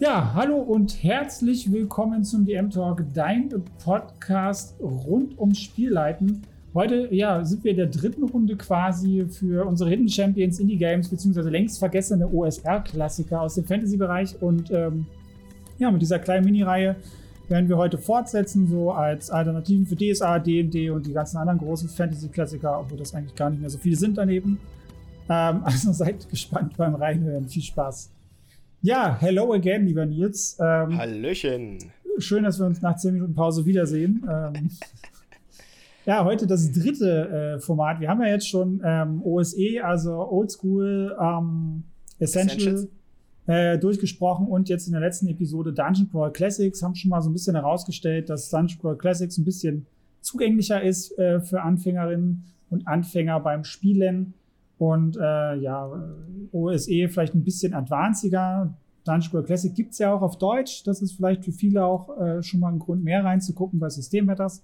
Ja, hallo und herzlich willkommen zum DM Talk, dein Podcast rund ums Spielleiten. Heute ja, sind wir in der dritten Runde quasi für unsere Hidden Champions Indie Games, beziehungsweise längst vergessene OSR-Klassiker aus dem Fantasy-Bereich. Und ähm, ja, mit dieser kleinen Mini-Reihe werden wir heute fortsetzen, so als Alternativen für DSA, DD und die ganzen anderen großen Fantasy-Klassiker, obwohl das eigentlich gar nicht mehr so viele sind daneben. Ähm, also seid gespannt beim Reinhören. Viel Spaß. Ja, hello again, lieber Nils. Ähm, Hallöchen. Schön, dass wir uns nach 10 Minuten Pause wiedersehen. Ähm, ja, heute das dritte äh, Format. Wir haben ja jetzt schon ähm, OSE, also Oldschool ähm, Essential, äh, durchgesprochen und jetzt in der letzten Episode Dungeon Crawl Classics haben schon mal so ein bisschen herausgestellt, dass Dungeon Crawl Classics ein bisschen zugänglicher ist äh, für Anfängerinnen und Anfänger beim Spielen. Und äh, ja, OSE vielleicht ein bisschen advanciger. Dungeon Crawl Classic gibt's ja auch auf Deutsch. Das ist vielleicht für viele auch äh, schon mal ein Grund mehr reinzugucken bei Systemwetters.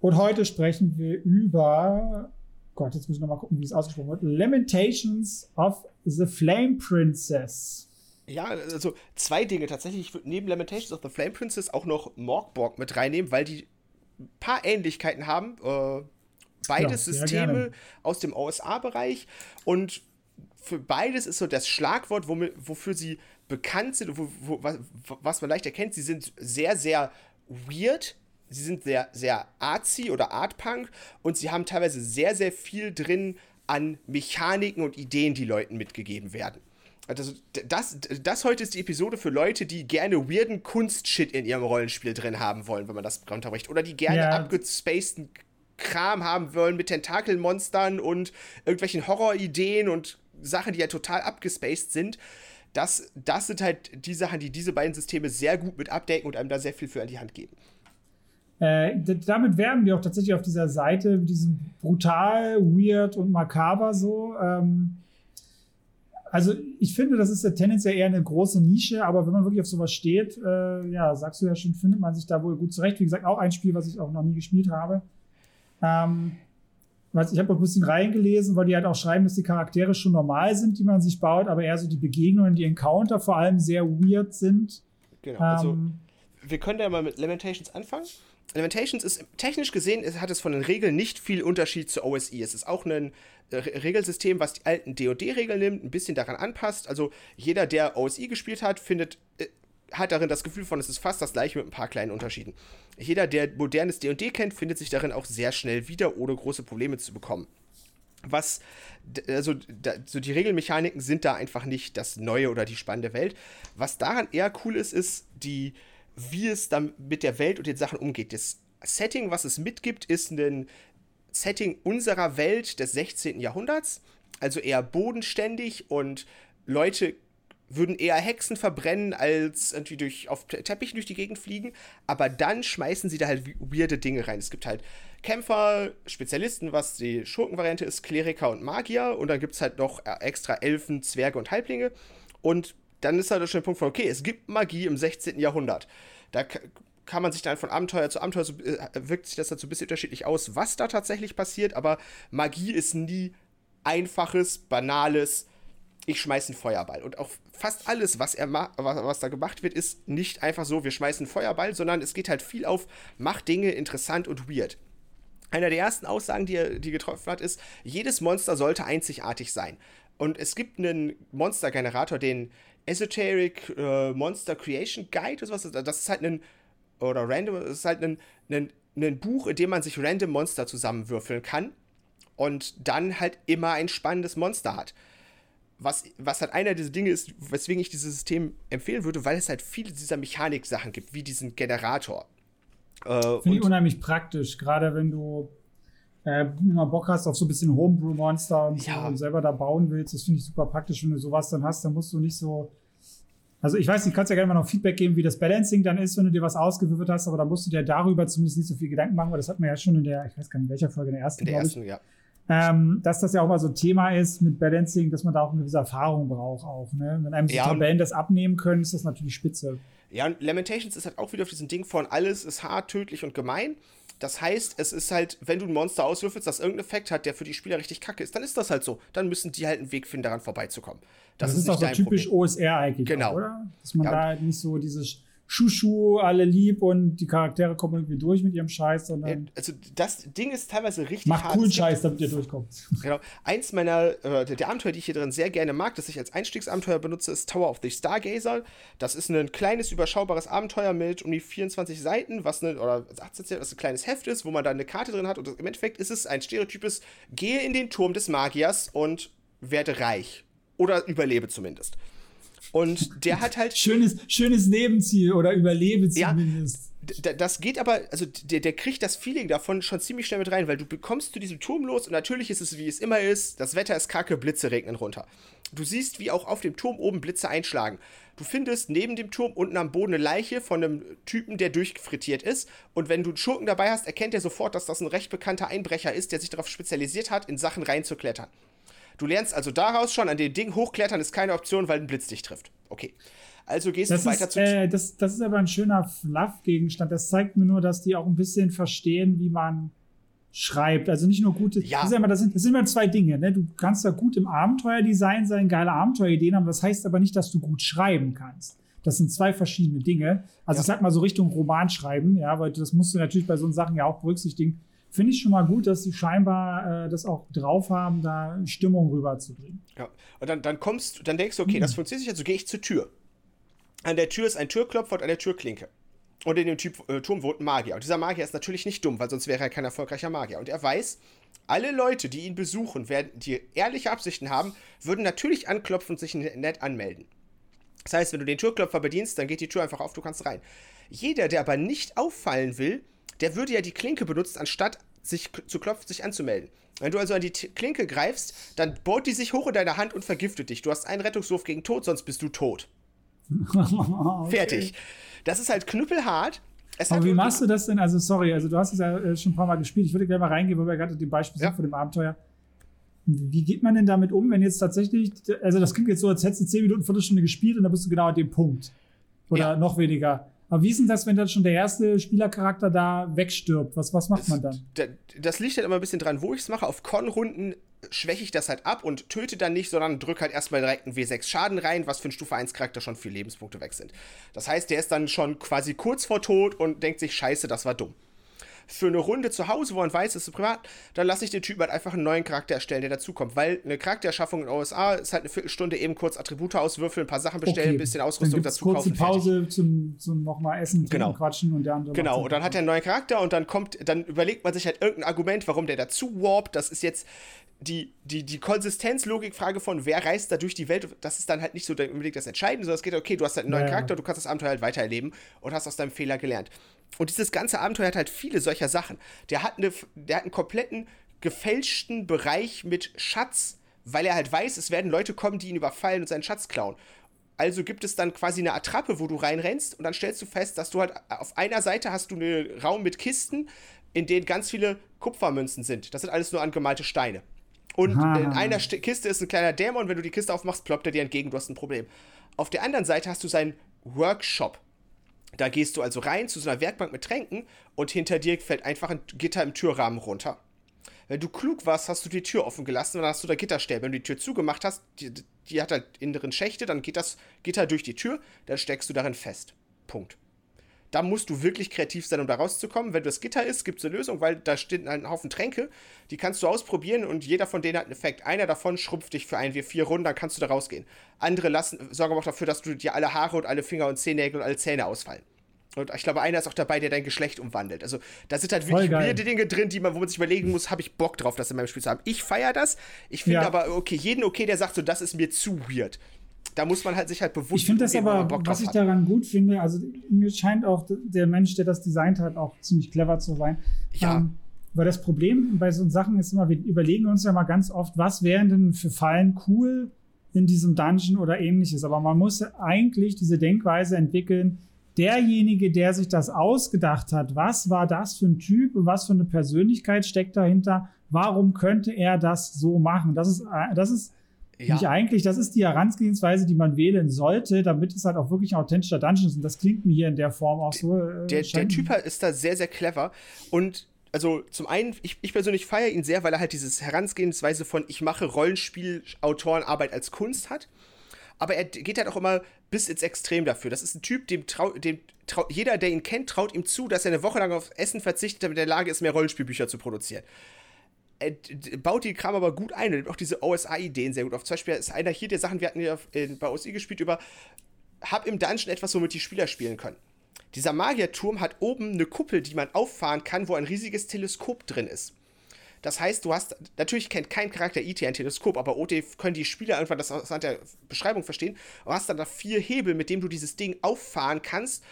Und heute sprechen wir über, Gott, jetzt müssen wir mal gucken, wie es ausgesprochen wird. Lamentations of the Flame Princess. Ja, also zwei Dinge tatsächlich. Ich würde neben Lamentations of the Flame Princess auch noch Morgborg mit reinnehmen, weil die ein paar Ähnlichkeiten haben. Äh, beides ja, Systeme gerne. aus dem OSA-Bereich und für beides ist so das Schlagwort, wofür sie bekannt sind, wo, wo, was, was man leicht erkennt, sie sind sehr, sehr weird, sie sind sehr, sehr artsy oder artpunk und sie haben teilweise sehr, sehr viel drin an Mechaniken und Ideen, die Leuten mitgegeben werden. Also das, das heute ist die Episode für Leute, die gerne weirden Kunstshit in ihrem Rollenspiel drin haben wollen, wenn man das unterbricht. Oder die gerne ja. abgespaceden Kram haben wollen mit Tentakelmonstern und irgendwelchen Horrorideen und Sachen, die ja total abgespaced sind. Das, das sind halt die Sachen, die diese beiden Systeme sehr gut mit abdecken und einem da sehr viel für an die Hand geben. Äh, damit werben wir auch tatsächlich auf dieser Seite, mit diesem brutal, weird und makaber so. Ähm, also ich finde, das ist ja tendenziell eher eine große Nische, aber wenn man wirklich auf sowas steht, äh, ja, sagst du ja schon, findet man sich da wohl gut zurecht. Wie gesagt, auch ein Spiel, was ich auch noch nie gespielt habe. Ähm, was, ich habe ein bisschen reingelesen, weil die halt auch schreiben, dass die Charaktere schon normal sind, die man sich baut, aber eher so die Begegnungen, die Encounter vor allem sehr weird sind. Genau. Also, ähm, wir können ja mal mit Lamentations anfangen. Lamentations ist technisch gesehen, hat es von den Regeln nicht viel Unterschied zu OSI. Es ist auch ein äh, Regelsystem, was die alten DoD-Regeln nimmt, ein bisschen daran anpasst. Also jeder, der OSI gespielt hat, findet äh, hat darin das Gefühl von, es ist fast das gleiche mit ein paar kleinen Unterschieden. Jeder, der modernes D&D kennt, findet sich darin auch sehr schnell wieder, ohne große Probleme zu bekommen. Was, also da, so die Regelmechaniken sind da einfach nicht das Neue oder die spannende Welt. Was daran eher cool ist, ist die, wie es dann mit der Welt und den Sachen umgeht. Das Setting, was es mitgibt, ist ein Setting unserer Welt des 16. Jahrhunderts, also eher bodenständig und Leute würden eher Hexen verbrennen, als irgendwie durch, auf Teppichen durch die Gegend fliegen. Aber dann schmeißen sie da halt weirde Dinge rein. Es gibt halt Kämpfer, Spezialisten, was die Schurkenvariante ist, Kleriker und Magier. Und dann gibt es halt noch äh, extra Elfen, Zwerge und Halblinge. Und dann ist halt schon der Punkt von, okay, es gibt Magie im 16. Jahrhundert. Da kann man sich dann von Abenteuer zu Abenteuer, so, äh, wirkt sich das dazu ein bisschen unterschiedlich aus, was da tatsächlich passiert. Aber Magie ist nie einfaches, banales, ich schmeiße einen Feuerball. Und auch fast alles, was, er was, da gemacht wird, ist nicht einfach so, wir schmeißen Feuerball, sondern es geht halt viel auf, mach Dinge interessant und weird. Einer der ersten Aussagen, die er die getroffen hat, ist, jedes Monster sollte einzigartig sein. Und es gibt einen Monstergenerator, den Esoteric äh, Monster Creation Guide oder sowas. Das ist halt ein, oder random, das ist halt ein, ein, ein Buch, in dem man sich random Monster zusammenwürfeln kann und dann halt immer ein spannendes Monster hat was, was halt einer dieser Dinge ist, weswegen ich dieses System empfehlen würde, weil es halt viele dieser Mechanik-Sachen gibt, wie diesen Generator. Äh, Finde ich unheimlich praktisch, gerade wenn du äh, immer Bock hast auf so ein bisschen Homebrew-Monster und, ja. so und selber da bauen willst. Das finde ich super praktisch, wenn du sowas dann hast, dann musst du nicht so. Also ich weiß nicht, kannst ja gerne mal noch Feedback geben, wie das Balancing dann ist, wenn du dir was ausgewürfelt hast, aber da musst du dir darüber zumindest nicht so viel Gedanken machen, weil das hat man ja schon in der, ich weiß gar nicht, in welcher Folge, in der ersten, in der ersten, ich, ja ähm, dass das ja auch mal so ein Thema ist mit Balancing, dass man da auch eine gewisse Erfahrung braucht auch. Ne? Wenn einem so ja, Tabellen das abnehmen können, ist das natürlich spitze. Ja, und Lamentations ist halt auch wieder auf diesem Ding von alles ist hart, tödlich und gemein. Das heißt, es ist halt, wenn du ein Monster auswürfelst, das irgendeinen Effekt hat, der für die Spieler richtig kacke ist, dann ist das halt so. Dann müssen die halt einen Weg finden, daran vorbeizukommen. Das, das ist, ist auch so typisch Problem. OSR eigentlich, genau. Auch, oder? Dass man ja. da halt nicht so dieses Schuschu, alle lieb und die Charaktere kommen irgendwie durch mit ihrem Scheiß, sondern. Also, das Ding ist teilweise richtig Macht coolen Scheiß, damit ihr durchkommt. Genau. Eins meiner, äh, der Abenteuer, die ich hier drin sehr gerne mag, das ich als Einstiegsabenteuer benutze, ist Tower of the Stargazer. Das ist ein kleines, überschaubares Abenteuer mit um die 24 Seiten, was, eine, oder 18, was ein kleines Heft ist, wo man da eine Karte drin hat. Und im Endeffekt ist es ein stereotypes: Gehe in den Turm des Magiers und werde reich. Oder überlebe zumindest. Und der hat halt. Schönes, schönes Nebenziel oder Überlebe zumindest. Ja, das geht aber, also der, der kriegt das Feeling davon schon ziemlich schnell mit rein, weil du bekommst zu diesem Turm los und natürlich ist es, wie es immer ist, das Wetter ist kacke, Blitze regnen runter. Du siehst, wie auch auf dem Turm oben Blitze einschlagen. Du findest neben dem Turm unten am Boden eine Leiche von einem Typen, der durchfrittiert ist. Und wenn du einen Schurken dabei hast, erkennt er sofort, dass das ein recht bekannter Einbrecher ist, der sich darauf spezialisiert hat, in Sachen reinzuklettern. Du lernst also daraus schon, an dem Ding hochklettern ist keine Option, weil ein Blitz dich trifft. Okay. Also gehst das du weiter ist, zu. Äh, das, das ist aber ein schöner Fluff-Gegenstand. Das zeigt mir nur, dass die auch ein bisschen verstehen, wie man schreibt. Also nicht nur gute. Ja. Das, immer, das, sind, das sind immer zwei Dinge. Ne? Du kannst da gut im Abenteuerdesign sein, geile Abenteuerideen haben. Das heißt aber nicht, dass du gut schreiben kannst. Das sind zwei verschiedene Dinge. Also ja. ich sag mal so Richtung Roman schreiben, ja, weil das musst du natürlich bei so Sachen ja auch berücksichtigen finde ich schon mal gut, dass sie scheinbar äh, das auch drauf haben, da Stimmung rüberzubringen. Ja, und dann, dann kommst du, dann denkst du, okay, mhm. das funktioniert nicht, also gehe ich zur Tür. An der Tür ist ein Türklopfer und an der Türklinke. Und in dem typ, äh, Turm wohnt ein Magier. Und dieser Magier ist natürlich nicht dumm, weil sonst wäre er kein erfolgreicher Magier. Und er weiß, alle Leute, die ihn besuchen, werden, die ehrliche Absichten haben, würden natürlich anklopfen und sich nett anmelden. Das heißt, wenn du den Türklopfer bedienst, dann geht die Tür einfach auf, du kannst rein. Jeder, der aber nicht auffallen will, der würde ja die Klinke benutzen, anstatt sich zu klopfen, sich anzumelden. Wenn du also an die Klinke greifst, dann bohrt die sich hoch in deine Hand und vergiftet dich. Du hast einen Rettungswurf gegen Tod, sonst bist du tot. okay. Fertig. Das ist halt knüppelhart. Es Aber wie machst du das denn? Also, sorry, also du hast es ja äh, schon ein paar Mal gespielt. Ich würde gerne mal reingehen, weil wir gerade dem Beispiel ja. sind von dem Abenteuer. Wie geht man denn damit um, wenn jetzt tatsächlich, also das klingt jetzt so, als hättest du 10 Minuten, Viertelstunde gespielt und dann bist du genau an dem Punkt. Oder ja. noch weniger. Aber wie ist denn das, wenn dann schon der erste Spielercharakter da wegstirbt? Was, was macht man dann? Das liegt halt immer ein bisschen dran, wo ich es mache. Auf Con-Runden schwäche ich das halt ab und töte dann nicht, sondern drücke halt erstmal direkt einen W6 Schaden rein, was für einen Stufe 1 Charakter schon vier Lebenspunkte weg sind. Das heißt, der ist dann schon quasi kurz vor Tod und denkt sich, scheiße, das war dumm für eine Runde zu Hause, wo man weiß, es ist privat, dann lasse ich den Typen halt einfach einen neuen Charakter erstellen, der dazukommt. Weil eine Charaktererschaffung in den USA ist halt eine Viertelstunde eben kurz Attribute auswürfeln, ein paar Sachen bestellen, okay. ein bisschen Ausrüstung dazu kurze kaufen. Pause fertig. zum, zum nochmal Essen, genau. quatschen und der andere. Genau, und dann hat er einen neuen Charakter und dann kommt, dann überlegt man sich halt irgendein Argument, warum der dazu warpt. Das ist jetzt die, die, die Konsistenz-Logik-Frage von, wer reist da durch die Welt, das ist dann halt nicht so unbedingt das Entscheidende, sondern es geht, okay, du hast halt einen neuen ja, Charakter, du kannst das Abenteuer halt weitererleben und hast aus deinem Fehler gelernt. Und dieses ganze Abenteuer hat halt viele solcher Sachen. Der hat, eine, der hat einen kompletten gefälschten Bereich mit Schatz, weil er halt weiß, es werden Leute kommen, die ihn überfallen und seinen Schatz klauen. Also gibt es dann quasi eine Attrappe, wo du reinrennst und dann stellst du fest, dass du halt auf einer Seite hast du einen Raum mit Kisten, in denen ganz viele Kupfermünzen sind. Das sind alles nur angemalte Steine. Und Aha. in einer St Kiste ist ein kleiner Dämon, wenn du die Kiste aufmachst, ploppt er dir entgegen, du hast ein Problem. Auf der anderen Seite hast du seinen Workshop. Da gehst du also rein zu so einer Werkbank mit Tränken und hinter dir fällt einfach ein Gitter im Türrahmen runter. Wenn du klug warst, hast du die Tür offen gelassen und dann hast du da Gitterstäbe. Wenn du die Tür zugemacht hast, die, die hat halt inneren Schächte, dann geht das Gitter durch die Tür, dann steckst du darin fest. Punkt. Da musst du wirklich kreativ sein, um da rauszukommen. Wenn das Gitter ist, gibt es eine Lösung, weil da steht ein Haufen Tränke, die kannst du ausprobieren und jeder von denen hat einen Effekt. Einer davon schrumpft dich für ein, wir vier Runden, dann kannst du da rausgehen. Andere lassen, sorgen aber auch dafür, dass du dir alle Haare und alle Finger und Zehennägel und alle Zähne ausfallen. Und ich glaube, einer ist auch dabei, der dein Geschlecht umwandelt. Also, da sind halt wirklich weirde Dinge drin, die man, wo man sich überlegen muss, habe ich Bock drauf, das in meinem Spiel zu haben. Ich feiere das. Ich finde ja. aber, okay, jeden okay, der sagt so, das ist mir zu weird da muss man halt sich halt bewusst Ich finde das aber, was ich daran gut finde, also mir scheint auch der Mensch, der das designt hat, auch ziemlich clever zu sein. Ja. Ähm, weil das Problem bei so Sachen ist immer, wir überlegen uns ja mal ganz oft, was wären denn für Fallen cool in diesem Dungeon oder ähnliches. Aber man muss eigentlich diese Denkweise entwickeln, derjenige, der sich das ausgedacht hat, was war das für ein Typ und was für eine Persönlichkeit steckt dahinter, warum könnte er das so machen? Das ist, äh, das ist Ja. Nicht eigentlich, das ist die Herangehensweise, die man wählen sollte, damit es halt auch wirklich ein authentischer Dungeon ist. Und das klingt mir hier in der Form auch so. Äh, der, der Typ ist da sehr, sehr clever. Und also zum einen, ich, ich persönlich feiere ihn sehr, weil er halt dieses Herangehensweise von ich mache Rollenspiel-Autorenarbeit als Kunst hat. Aber er geht halt auch immer bis ins Extrem dafür. Das ist ein Typ, dem, trau, dem trau, jeder, der ihn kennt, traut ihm zu, dass er eine Woche lang auf Essen verzichtet, damit er in der Lage ist, mehr Rollenspielbücher zu produzieren. Er baut die Kram aber gut ein und nimmt auch diese OSA-Ideen sehr gut auf. Zum Beispiel ist einer hier der Sachen, wir hatten ja bei OSI gespielt, über hab im Dungeon etwas, womit die Spieler spielen können. Dieser Magierturm hat oben eine Kuppel, die man auffahren kann, wo ein riesiges Teleskop drin ist. Das heißt, du hast, natürlich kennt kein Charakter IT ein Teleskop, aber OT können die Spieler irgendwann das anhand der Beschreibung verstehen. Du hast dann da vier Hebel, mit denen du dieses Ding auffahren kannst,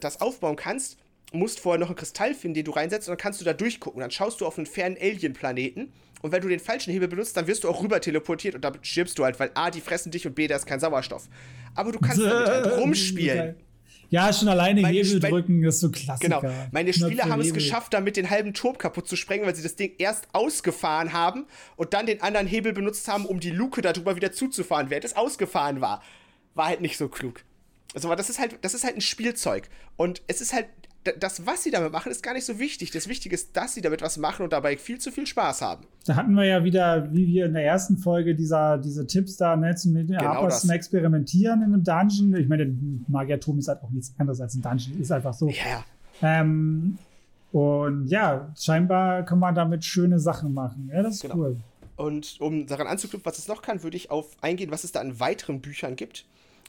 das aufbauen kannst, musst vorher noch einen Kristall finden, den du reinsetzt und dann kannst du da durchgucken. Dann schaust du auf einen fernen Alien-Planeten und wenn du den falschen Hebel benutzt, dann wirst du auch rüber teleportiert und damit stirbst du halt, weil A, die fressen dich und B, da ist kein Sauerstoff. Aber du kannst damit halt rumspielen. Ja, schon alleine meine, Hebel drücken ist so Klassiker. Genau. Meine Spieler haben es geschafft, damit den halben Turm kaputt zu sprengen, weil sie das Ding erst ausgefahren haben und dann den anderen Hebel benutzt haben, um die Luke darüber wieder zuzufahren, während es ausgefahren war. War halt nicht so klug. Also, das ist halt, das ist halt ein Spielzeug. Und es ist halt das, was sie damit machen, ist gar nicht so wichtig. Das Wichtige ist, dass sie damit was machen und dabei viel zu viel Spaß haben. Da hatten wir ja wieder, wie wir in der ersten Folge, dieser, diese Tipps da, ne, zum, genau zum Experimentieren in einem Dungeon. Ich meine, Magierturm ist halt auch nichts anderes als ein Dungeon. Ist einfach so. Ja. Ähm, und ja, scheinbar kann man damit schöne Sachen machen. Ja, das ist genau. cool. Und um daran anzuknüpfen, was es noch kann, würde ich auf eingehen, was es da an weiteren Büchern gibt.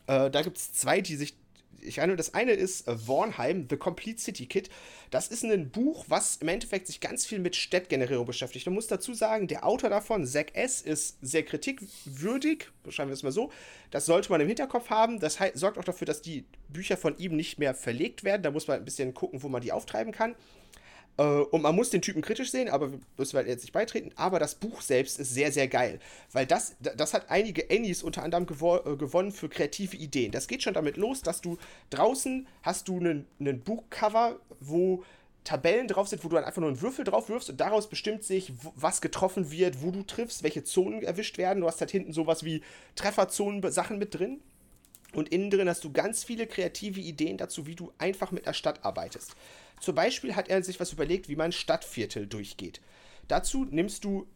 Äh, da gibt es zwei, die sich ich eine, das eine ist äh, Warnheim, The Complete City Kit. Das ist ein Buch, was im Endeffekt sich ganz viel mit Stadtgenerierung beschäftigt. Man muss dazu sagen, der Autor davon, Zach S., ist sehr kritikwürdig, beschreiben wir es mal so. Das sollte man im Hinterkopf haben. Das sorgt auch dafür, dass die Bücher von ihm nicht mehr verlegt werden. Da muss man ein bisschen gucken, wo man die auftreiben kann. Äh, und man muss den Typen kritisch sehen, aber müssen wir jetzt nicht beitreten. Aber das Buch selbst ist sehr, sehr geil. Weil das, das hat einige Annies unter anderem gewo äh, gewonnen für kreative Ideen. Das geht schon damit los, dass du draußen hast du einen Buchcover, wo Tabellen drauf sind, wo du dann einfach nur einen Würfel drauf wirfst und daraus bestimmt sich, was getroffen wird, wo du triffst, welche Zonen erwischt werden. Du hast halt hinten sowas wie Trefferzonen-Sachen mit drin. Und innen drin hast du ganz viele kreative Ideen dazu, wie du einfach mit einer Stadt arbeitest. Zum Beispiel hat er sich was überlegt, wie man Stadtviertel durchgeht. Dazu nimmst du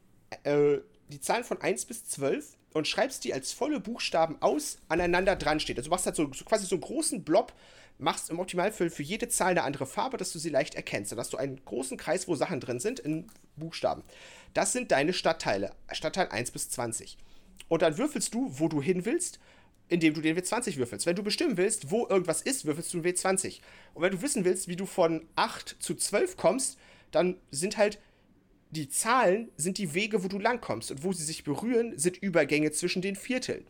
äh, die Zahlen von 1 bis 12 und schreibst die als volle Buchstaben aus, aneinander dran steht. Also du machst halt so, so quasi so einen großen Blob, machst im Optimalfall für jede Zahl eine andere Farbe, dass du sie leicht erkennst. Dann hast du einen großen Kreis, wo Sachen drin sind in Buchstaben. Das sind deine Stadtteile, Stadtteil 1 bis 20. Und dann würfelst du, wo du hin willst indem du den W20 würfelst. Wenn du bestimmen willst, wo irgendwas ist, würfelst du einen W20. Und wenn du wissen willst, wie du von 8 zu 12 kommst, dann sind halt die Zahlen sind die Wege, wo du langkommst. Und wo sie sich berühren, sind Übergänge zwischen den Vierteln.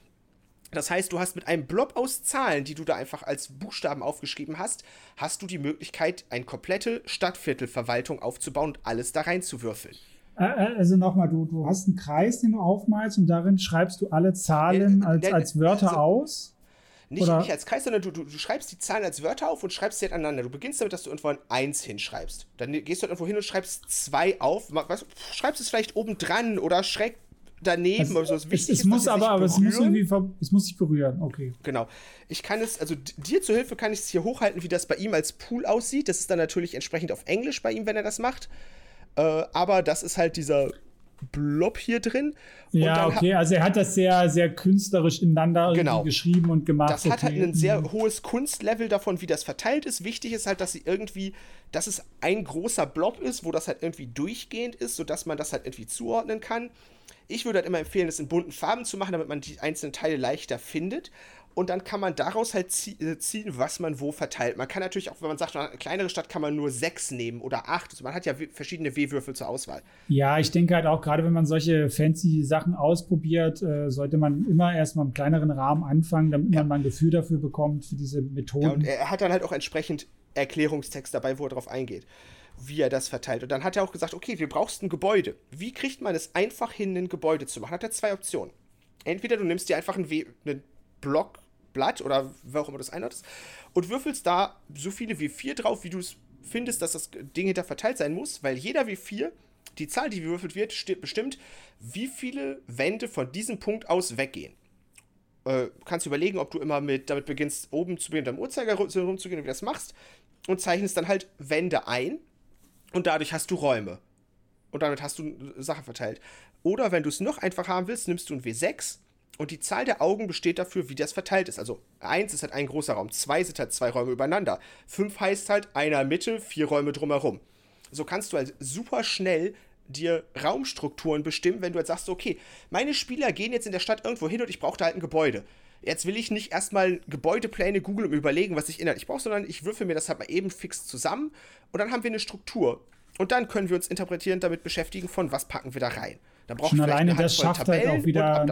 Das heißt, du hast mit einem Blob aus Zahlen, die du da einfach als Buchstaben aufgeschrieben hast, hast du die Möglichkeit, eine komplette Stadtviertelverwaltung aufzubauen und alles da reinzuwürfeln. Äh, äh, also nochmal, du, du hast einen Kreis, den du aufmalst und darin schreibst du alle Zahlen als, als Wörter also, aus? Nicht, nicht, als Kreis, sondern du, du, du, schreibst die Zahlen als Wörter auf und schreibst sie aneinander. Du beginnst damit, dass du irgendwo ein 1 hinschreibst. Dann gehst du irgendwo hin und schreibst 2 auf. Was, schreibst es vielleicht oben dran oder schräg daneben also, oder so. Es, es muss aber, aber es muss irgendwie, es muss sich berühren, okay. Genau. Ich kann es, also dir zur Hilfe kann ich es hier hochhalten, wie das bei ihm als Pool aussieht. Das ist dann natürlich entsprechend auf Englisch bei ihm, wenn er das macht. Äh, aber das ist halt dieser Blob hier drin. ja, okay, also er hat das sehr, sehr künstlerisch ineinander genau. geschrieben und gemacht. Das hat halt ein sehr hohes Kunstlevel davon, wie das verteilt ist. Wichtig ist halt, dass sie irgendwie, dass es ein großer Blob ist, wo das halt irgendwie durchgehend ist, sodass man das halt irgendwie zuordnen kann. Ich würde halt immer empfehlen, das in bunten Farben zu machen, damit man die einzelnen Teile leichter findet und dann kann man daraus halt äh, ziehen, was man wo verteilt. Man kann natürlich auch, wenn man sagt, eine kleinere Stadt kann man nur sechs nehmen oder acht. Also man hat ja verschiedene W-Würfel zur Auswahl. Ja, ich denke halt auch, gerade wenn man solche fancy Sachen ausprobiert, äh, sollte man immer erstmal im kleineren Rahmen anfangen, damit ja. man mal ein Gefühl dafür bekommt, für diese Methoden. Ja, und er hat dann halt auch entsprechend Erklärungstext dabei, wo er darauf eingeht wie er das verteilt. Und dann hat er auch gesagt, okay, wir brauchst ein Gebäude. Wie kriegt man es einfach hin, ein Gebäude zu machen? Hat er zwei Optionen. Entweder du nimmst dir einfach einen, w einen Block Blatt oder wer auch immer das einordnest und würfelst da so viele wie vier drauf, wie du es findest, dass das Ding hinter verteilt sein muss, weil jeder wie vier die Zahl, die gewürfelt wird, bestimmt, wie viele Wände von diesem Punkt aus weggehen. Äh, kannst überlegen, ob du immer mit damit beginnst, oben zu beginnen, am Uhrzeiger rumzugehen wie du das machst und zeichnest dann halt Wände ein und dadurch hast du Räume. Und damit hast du Sachen verteilt. Oder wenn du es noch einfacher haben willst, nimmst du ein W6 und die Zahl der Augen besteht dafür, wie das verteilt ist. Also 1 ist halt ein großer Raum, 2 sind halt zwei Räume übereinander. 5 heißt halt einer Mitte, vier Räume drumherum. So kannst du halt super schnell dir Raumstrukturen bestimmen, wenn du halt sagst, okay, meine Spieler gehen jetzt in der Stadt irgendwo hin und ich brauche da halt ein Gebäude. Jetzt will ich nicht erstmal Gebäudepläne googeln und überlegen, was ich inhaltlich brauche, sondern ich würfel mir das halt mal eben fix zusammen und dann haben wir eine Struktur. Und dann können wir uns interpretieren damit beschäftigen, von was packen wir da rein. Da brauchen wir alleine das schafft halt auch wieder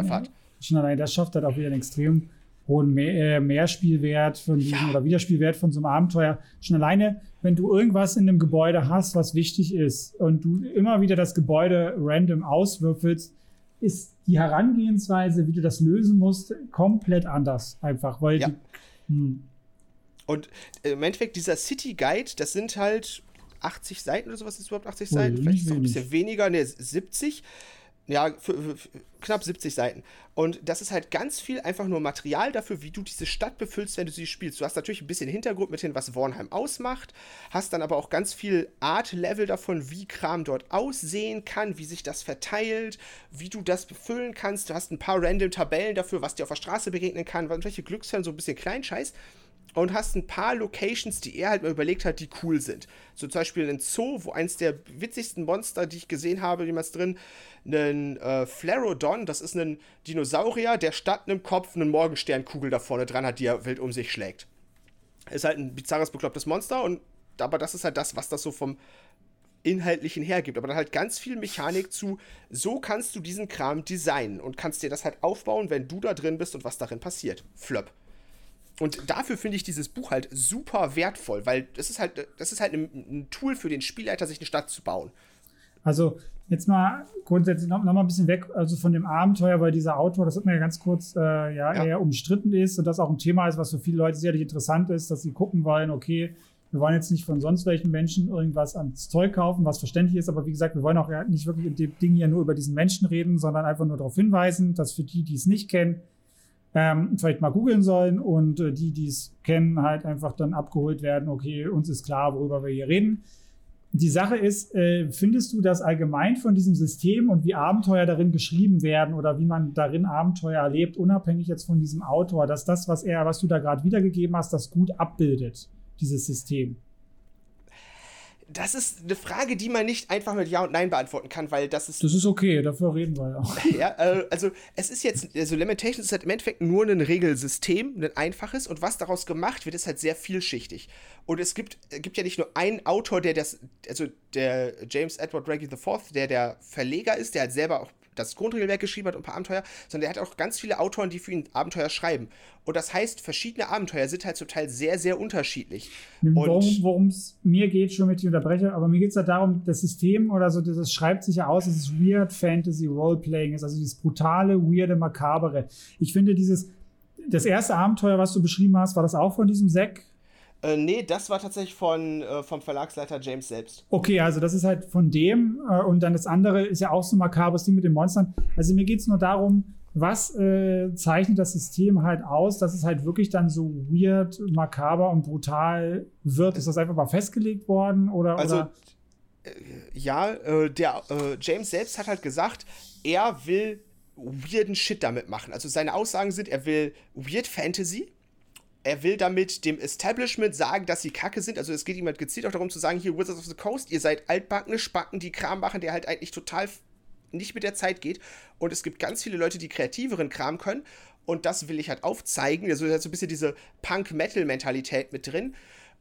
schon alleine das schafft halt auch wieder einen extrem hohen Mehr, äh, Mehrspielwert von diesem ja. oder Wiederspielwert von so einem Abenteuer. Schon alleine, wenn du irgendwas in einem Gebäude hast, was wichtig ist und du immer wieder das Gebäude random auswürfelst, ist die Herangehensweise, wie du das lösen musst, komplett anders. Einfach, weil ja. die, hm. Und äh, im Endeffekt, dieser City Guide, das sind halt 80 Seiten oder sowas, ist überhaupt 80 Seiten? Vielleicht ist es ein bisschen weniger, ne, 70. Ja, für, für, knapp 70 Seiten. Und das ist halt ganz viel einfach nur Material dafür, wie du diese Stadt befüllst, wenn du sie spielst. Du hast natürlich ein bisschen Hintergrund mit hin, was Warnheim ausmacht, hast dann aber auch ganz viel Art-Level davon, wie Kram dort aussehen kann, wie sich das verteilt, wie du das befüllen kannst. Du hast ein paar random Tabellen dafür, was dir auf der Straße begegnen kann, welche Glücksfällen, so ein bisschen Kleinscheiß und hast ein paar Locations, die er halt mal überlegt hat, die cool sind. So zum Beispiel ein Zoo, wo eins der witzigsten Monster, die ich gesehen habe, jemals drin, einen äh, Flarodon, das ist ein Dinosaurier, der statt einem Kopf einen Morgensternkugel da vorne dran hat, die er wild um sich schlägt. Ist halt ein bizarres, beklopptes Monster und aber das ist halt das, was das so vom Inhaltlichen hergibt. Aber dann halt ganz viel Mechanik zu, so kannst du diesen Kram designen und kannst dir das halt aufbauen, wenn du da drin bist und was darin passiert. Flop. Und dafür finde ich dieses Buch halt super wertvoll, weil das ist halt, das ist halt ein, Tool für den Spielleiter, sich eine Stadt zu bauen. Also jetzt mal grundsätzlich noch, noch mal ein bisschen weg also von dem Abenteuer, weil dieser Autor, das hat man ja ganz kurz, äh, ja, ja, eher umstritten ist und das auch ein Thema ist, was für viele Leute sicherlich interessant ist, dass sie gucken wollen, okay, wir wollen jetzt nicht von sonst welchen Menschen irgendwas ans Zeug kaufen, was verständlich ist, aber wie gesagt, wir wollen auch nicht wirklich in dem Ding hier nur über diesen Menschen reden, sondern einfach nur darauf hinweisen, dass für die, die es nicht kennen, ähm, vielleicht mal googeln sollen und äh, die, die es kennen, halt einfach dann abgeholt werden, okay, uns ist klar, worüber wir hier reden. Die Sache ist, äh, findest du das allgemein von diesem System und wie Abenteuer darin geschrieben werden oder wie man darin Abenteuer erlebt, unabhängig jetzt von diesem Autor, dass das, was er, was du da gerade wiedergegeben hast, das gut abbildet, dieses System? Das ist eine Frage, die man nicht einfach mit Ja und Nein beantworten kann, weil das ist. Das ist okay, dafür reden wir ja. ja, äh, also es ist jetzt, also Lamentations ist halt im Endeffekt nur ein Regelsystem, ein einfaches, und was daraus gemacht wird, ist halt sehr vielschichtig. Und es gibt, gibt ja nicht nur einen Autor, der das, also der James Edward Reggie IV, der der Verleger ist, der halt selber auch das Grundregelwerk geschrieben hat und ein paar Abenteuer, sondern er hat auch ganz viele Autoren, die für ihn Abenteuer schreiben. Und das heißt, verschiedene Abenteuer sind halt zum Teil sehr, sehr unterschiedlich. Worum es mir geht, schon mit die Unterbrecher, aber mir geht es halt darum, das System oder so, das schreibt sich ja aus, dass es Weird Fantasy Roleplaying ist, also dieses brutale, weirde, makabere. Ich finde dieses, das erste Abenteuer, was du beschrieben hast, war das auch von diesem Zack äh, nee, das war tatsächlich von, äh, vom Verlagsleiter James selbst. Okay, also das ist halt von dem. Äh, und dann das andere ist ja auch so ein makabres Ding mit den Monstern. Also mir geht es nur darum, was äh, zeichnet das System halt aus, dass es halt wirklich dann so weird, makaber und brutal wird? Ist das einfach mal festgelegt worden? Oder, also, oder? Äh, ja, äh, der James selbst hat halt gesagt, er will weirden Shit damit machen. Also seine Aussagen sind, er will Weird Fantasy er will damit dem Establishment sagen, dass sie kacke sind. Also es geht ihm halt gezielt auch darum zu sagen, hier Wizards of the Coast, ihr seid altbackene Spacken, die Kram machen, der halt eigentlich total nicht mit der Zeit geht. Und es gibt ganz viele Leute, die kreativeren Kram können. Und das will ich halt aufzeigen. Also da ist so ein bisschen diese Punk-Metal-Mentalität mit drin.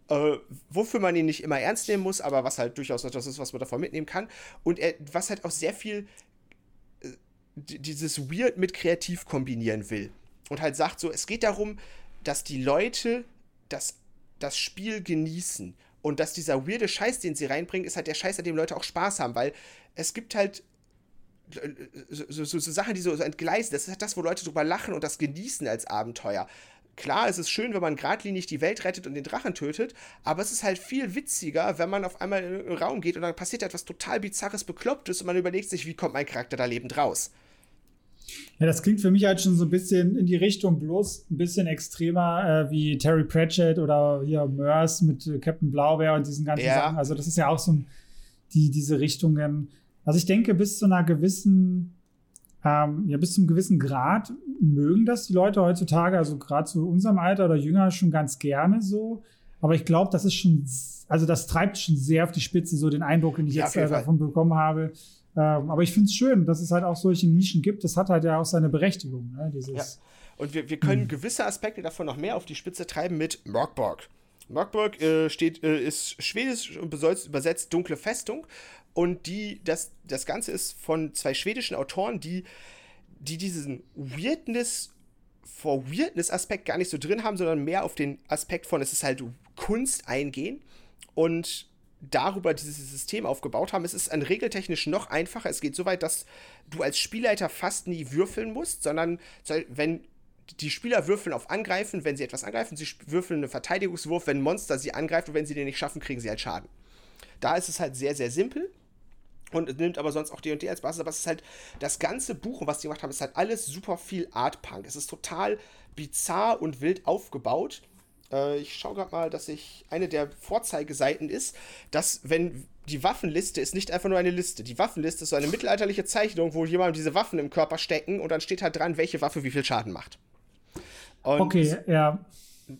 Äh, wofür man ihn nicht immer ernst nehmen muss, aber was halt durchaus etwas ist, was man davon mitnehmen kann. Und er, was halt auch sehr viel äh, dieses Weird mit kreativ kombinieren will. Und halt sagt so, es geht darum, dass die Leute das, das Spiel genießen. Und dass dieser weirde Scheiß, den sie reinbringen, ist halt der Scheiß, an dem Leute auch Spaß haben, weil es gibt halt so, so, so Sachen, die so, so entgleisen. Das ist halt das, wo Leute drüber lachen und das genießen als Abenteuer. klar, es ist schön, wenn man geradlinig die Welt rettet und den Drachen tötet, aber es ist halt viel witziger, wenn man auf einmal in einen Raum geht und dann passiert etwas total bizarres, beklopptes und man überlegt sich, wie kommt mein Charakter da lebend raus. Ja, das klingt für mich halt schon so ein bisschen in die Richtung, bloß ein bisschen extremer äh, wie Terry Pratchett oder hier Mörs mit äh, Captain Blaubeer und diesen ganzen ja. Sachen. Also, das ist ja auch so ein, die, diese Richtungen. Also, ich denke, bis zu einer gewissen, ähm, ja, bis zu einem gewissen Grad mögen das die Leute heutzutage, also gerade zu unserem Alter oder jünger, schon ganz gerne so. Aber ich glaube, das ist schon, also das treibt schon sehr auf die Spitze, so den Eindruck, den ich ja, jetzt äh, davon bekommen habe. Ähm, aber ich finde es schön, dass es halt auch solche Nischen gibt. Das hat halt ja auch seine Berechtigung. Ne? Ja. Und wir, wir können gewisse Aspekte davon noch mehr auf die Spitze treiben mit Morgborg. Morgborg äh, steht, äh, ist schwedisch und übersetzt dunkle Festung. Und die, das, das Ganze ist von zwei schwedischen Autoren, die, die diesen Weirdness vor Weirdness-Aspekt gar nicht so drin haben, sondern mehr auf den Aspekt von, es ist halt Kunst eingehen. Und darüber dieses System aufgebaut haben. Es ist an regeltechnisch noch einfacher. Es geht so weit, dass du als Spielleiter fast nie würfeln musst, sondern wenn die Spieler würfeln auf Angreifen, wenn sie etwas angreifen, sie würfeln einen Verteidigungswurf, wenn ein Monster sie angreift und wenn sie den nicht schaffen, kriegen sie halt Schaden. Da ist es halt sehr, sehr simpel und es nimmt aber sonst auch D&D als Basis, aber es ist halt das ganze Buch was die gemacht haben, ist halt alles super viel Art-Punk. Es ist total bizarr und wild aufgebaut äh, ich schaue gerade mal, dass ich eine der Vorzeigeseiten ist, dass wenn die Waffenliste ist nicht einfach nur eine Liste. Die Waffenliste ist so eine mittelalterliche Zeichnung, wo jemand diese Waffen im Körper stecken und dann steht halt dran, welche Waffe wie viel Schaden macht. Und okay, ja.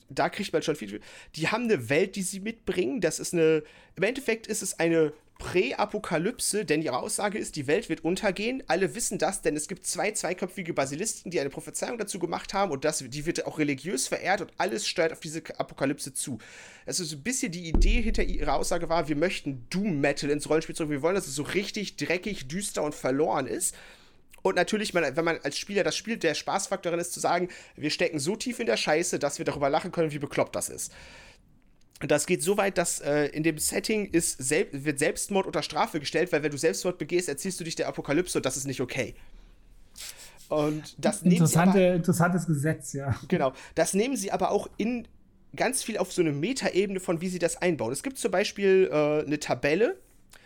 Da kriegt man schon viel. Die haben eine Welt, die sie mitbringen. Das ist eine. Im Endeffekt ist es eine Präapokalypse, denn ihre Aussage ist, die Welt wird untergehen. Alle wissen das, denn es gibt zwei zweiköpfige Basilisten, die eine Prophezeiung dazu gemacht haben und das, die wird auch religiös verehrt und alles steuert auf diese Apokalypse zu. Also so ein bisschen die Idee hinter ihrer Aussage war, wir möchten Doom Metal ins Rollenspiel zurück. Wir wollen, dass es so richtig dreckig, düster und verloren ist. Und natürlich, wenn man als Spieler das spielt, der Spaßfaktor ist zu sagen, wir stecken so tief in der Scheiße, dass wir darüber lachen können, wie bekloppt das ist. Das geht so weit, dass äh, in dem Setting ist, sel wird Selbstmord unter Strafe gestellt, weil wenn du Selbstmord begehst, erziehst du dich der Apokalypse und das ist nicht okay. Und das Interessante, aber, interessantes Gesetz, ja. Genau. Das nehmen sie aber auch in ganz viel auf so eine Metaebene von, wie sie das einbauen. Es gibt zum Beispiel äh, eine Tabelle,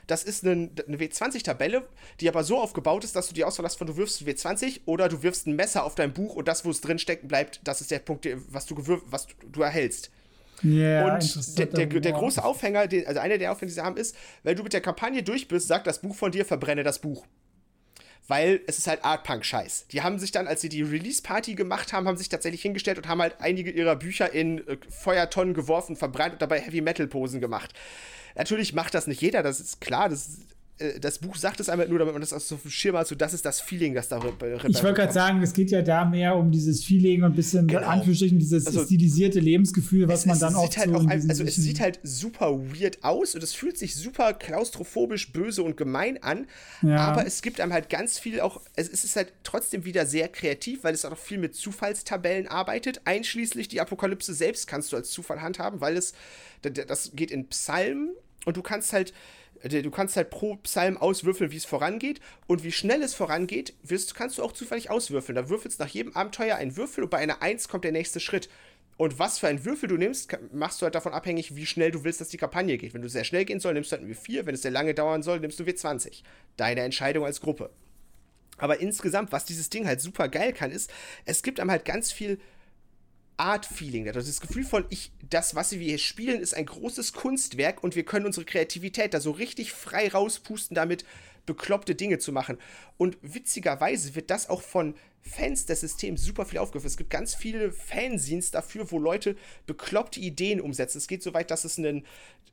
das ist eine, eine W20-Tabelle, die aber so aufgebaut ist, dass du die Auswahl hast von du wirfst W20 oder du wirfst ein Messer auf dein Buch und das, wo es drin stecken bleibt, das ist der Punkt, was du, was du erhältst. Yeah, und der, der, der, große Aufhänger, den, also einer der Aufhänger, die sie haben, ist, wenn du mit der Kampagne durch bist, sagt das Buch von dir, verbrenne das Buch. Weil es ist halt Art-Punk-Scheiß. Die haben sich dann, als sie die Release-Party gemacht haben, haben sich tatsächlich hingestellt und haben halt einige ihrer Bücher in äh, Feuertonnen geworfen, verbrannt und dabei Heavy-Metal-Posen gemacht. Natürlich macht das nicht jeder, das ist klar, das das Buch sagt es einmal nur, damit man das aus so dem Schirm hat, so das ist das Feeling, das da Ich wollte gerade sagen, es geht ja da mehr um dieses Feeling und ein bisschen, genau. Anführungsstrichen, dieses also, stilisierte Lebensgefühl, was es, man dann auch halt so auch Also es sieht halt super weird aus und es fühlt sich super klaustrophobisch, böse und gemein an, ja. aber es gibt einem halt ganz viel auch, es ist halt trotzdem wieder sehr kreativ, weil es auch viel mit Zufallstabellen arbeitet, einschließlich die Apokalypse selbst kannst du als Zufall handhaben, weil es, das geht in Psalmen und du kannst halt Du kannst halt pro Psalm auswürfeln, wie es vorangeht. Und wie schnell es vorangeht, wirst, kannst du auch zufällig auswürfeln. Da würfelst nach jedem Abenteuer ein Würfel und bei einer 1 kommt der nächste Schritt. Und was für einen Würfel du nimmst, machst du halt davon abhängig, wie schnell du willst, dass die Kampagne geht. Wenn du sehr schnell gehen soll, nimmst du halt W4. Wenn es sehr lange dauern soll, nimmst du W20. Deine Entscheidung als Gruppe. Aber insgesamt, was dieses Ding halt super geil kann, ist, es gibt einem halt ganz viel Art-Feeling. Also das Gefühl von, ich, das, was wir hier spielen, ist ein großes Kunstwerk und wir können unsere Kreativität da so richtig frei rauspusten, damit bekloppte Dinge zu machen. Und witzigerweise wird das auch von Fans des Systems super viel aufgegriffen. Es gibt ganz viele Fanzines dafür, wo Leute bekloppte Ideen umsetzen. Es geht so weit, dass es einen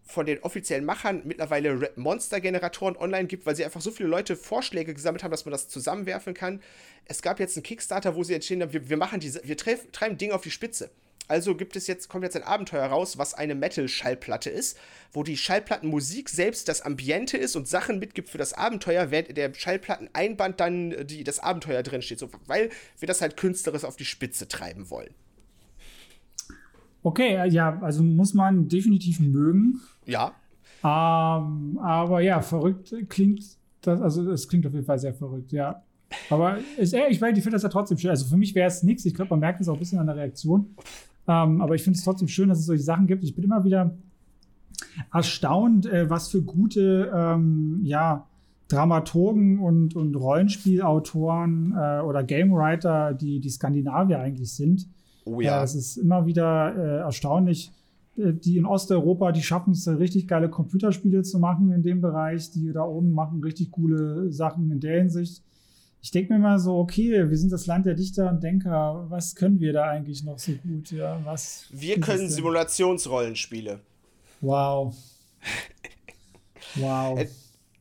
von den offiziellen Machern mittlerweile Monster-Generatoren online gibt, weil sie einfach so viele Leute Vorschläge gesammelt haben, dass man das zusammenwerfen kann. Es gab jetzt einen Kickstarter, wo sie entschieden haben, wir, wir machen diese, wir treiben Dinge auf die Spitze. Also gibt es jetzt, kommt jetzt ein Abenteuer raus, was eine Metal-Schallplatte ist, wo die Schallplattenmusik selbst das Ambiente ist und Sachen mitgibt für das Abenteuer, während der Schallplatteneinband dann die, das Abenteuer drin steht. So, weil wir das halt künstlerisch auf die Spitze treiben wollen. Okay, äh, ja, also muss man definitiv mögen. Ja. Ähm, aber ja, verrückt klingt das, also es klingt auf jeden Fall sehr verrückt, ja. Aber ist, ich, ich finde das ja trotzdem schön. Also für mich wäre es nichts. Ich glaube, man merkt es auch ein bisschen an der Reaktion. Ähm, aber ich finde es trotzdem schön, dass es solche Sachen gibt. Ich bin immer wieder erstaunt, äh, was für gute, ähm, ja, Dramaturgen und, und Rollenspielautoren äh, oder Gamewriter, die, die Skandinavier eigentlich sind. Oh ja. Äh, es ist immer wieder äh, erstaunlich. Äh, die in Osteuropa, die schaffen es, richtig geile Computerspiele zu machen in dem Bereich. Die da oben machen richtig coole Sachen in der Hinsicht. Ich denke mir mal so, okay, wir sind das Land der Dichter und Denker. Was können wir da eigentlich noch so gut? Ja, was wir können Simulationsrollenspiele. Wow. Wow. Äh,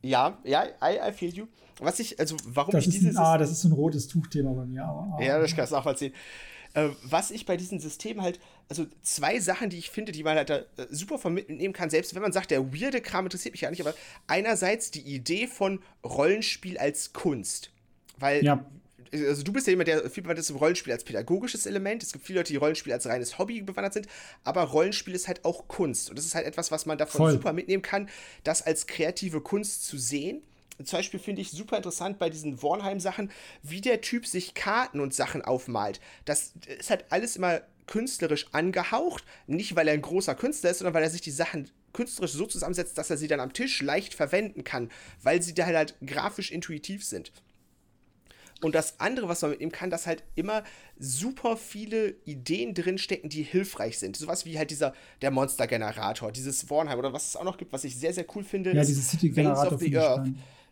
ja, ja, I, I feel you. Was ich, also warum das ich dieses. Ein, ah, das ist so ein rotes Tuchthema bei mir. Aber, ah, ja, das kann ich nachvollziehen. Äh, was ich bei diesem System halt, also zwei Sachen, die ich finde, die man halt da äh, super von mitnehmen kann, selbst wenn man sagt, der weirde Kram interessiert mich ja nicht, aber einerseits die Idee von Rollenspiel als Kunst. Weil ja also du bist ja jemand, der viel bewandert ist im Rollenspiel als pädagogisches Element. Es gibt viele Leute, die Rollenspiel als reines Hobby bewandert sind, aber Rollenspiel ist halt auch Kunst. Und das ist halt etwas, was man davon Voll. super mitnehmen kann, das als kreative Kunst zu sehen. Zum Beispiel finde ich super interessant bei diesen Warnheim-Sachen, wie der Typ sich Karten und Sachen aufmalt. Das ist halt alles immer künstlerisch angehaucht. Nicht, weil er ein großer Künstler ist, sondern weil er sich die Sachen künstlerisch so zusammensetzt, dass er sie dann am Tisch leicht verwenden kann, weil sie da halt grafisch intuitiv sind. Und das andere, was man mitnehmen kann, dass halt immer super viele Ideen drinstecken, die hilfreich sind. Sowas wie halt dieser, der Monster-Generator, dieses Warnheim oder was es auch noch gibt, was ich sehr, sehr cool finde. Ja, dieses City-Generator. of the Earth.